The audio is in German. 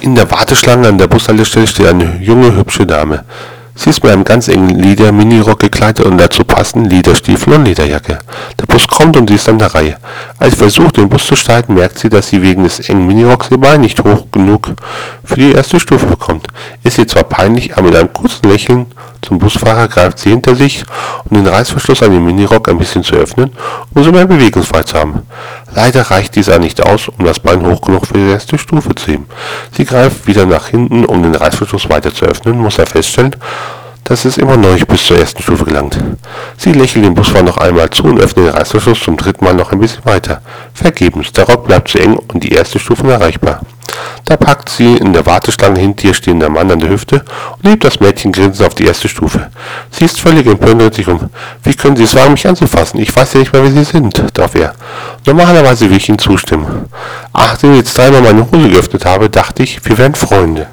In der Warteschlange an der Bushaltestelle steht eine junge, hübsche Dame. Sie ist mit einem ganz engen Leder-Minirock gekleidet und dazu passend Lederstiefel und Lederjacke. Der Bus kommt und sie ist an der Reihe. Als sie versucht, den Bus zu steigen, merkt sie, dass sie wegen des engen Minirocks ihr Bein nicht hoch genug für die erste Stufe bekommt. Ist ihr zwar peinlich, aber mit einem kurzen Lächeln zum Busfahrer greift sie hinter sich, um den Reißverschluss an dem Minirock ein bisschen zu öffnen, um so mehr Bewegungsfreiheit zu haben. Leider reicht dieser nicht aus, um das Bein hoch genug für die erste Stufe zu heben. Sie greift wieder nach hinten, um den Reißverschluss weiter zu öffnen, muss er feststellen, dass es immer noch nicht bis zur ersten Stufe gelangt. Sie lächelt den Busfahrer noch einmal zu und öffnet den Reißverschluss zum dritten Mal noch ein bisschen weiter. Vergebens, der Rock bleibt zu eng und die erste Stufe unerreichbar. Da packt sie in der Warteschlange hinter ihr stehender Mann an der Hüfte und hebt das Mädchen grinsend auf die erste Stufe. Sie ist völlig empört und sich um. Wie können Sie es wagen, mich anzufassen? Ich weiß ja nicht mehr, wer Sie sind, darf er. Normalerweise will ich Ihnen zustimmen. Ach, Nachdem ich jetzt dreimal meine Hose geöffnet habe, dachte ich, wir wären Freunde.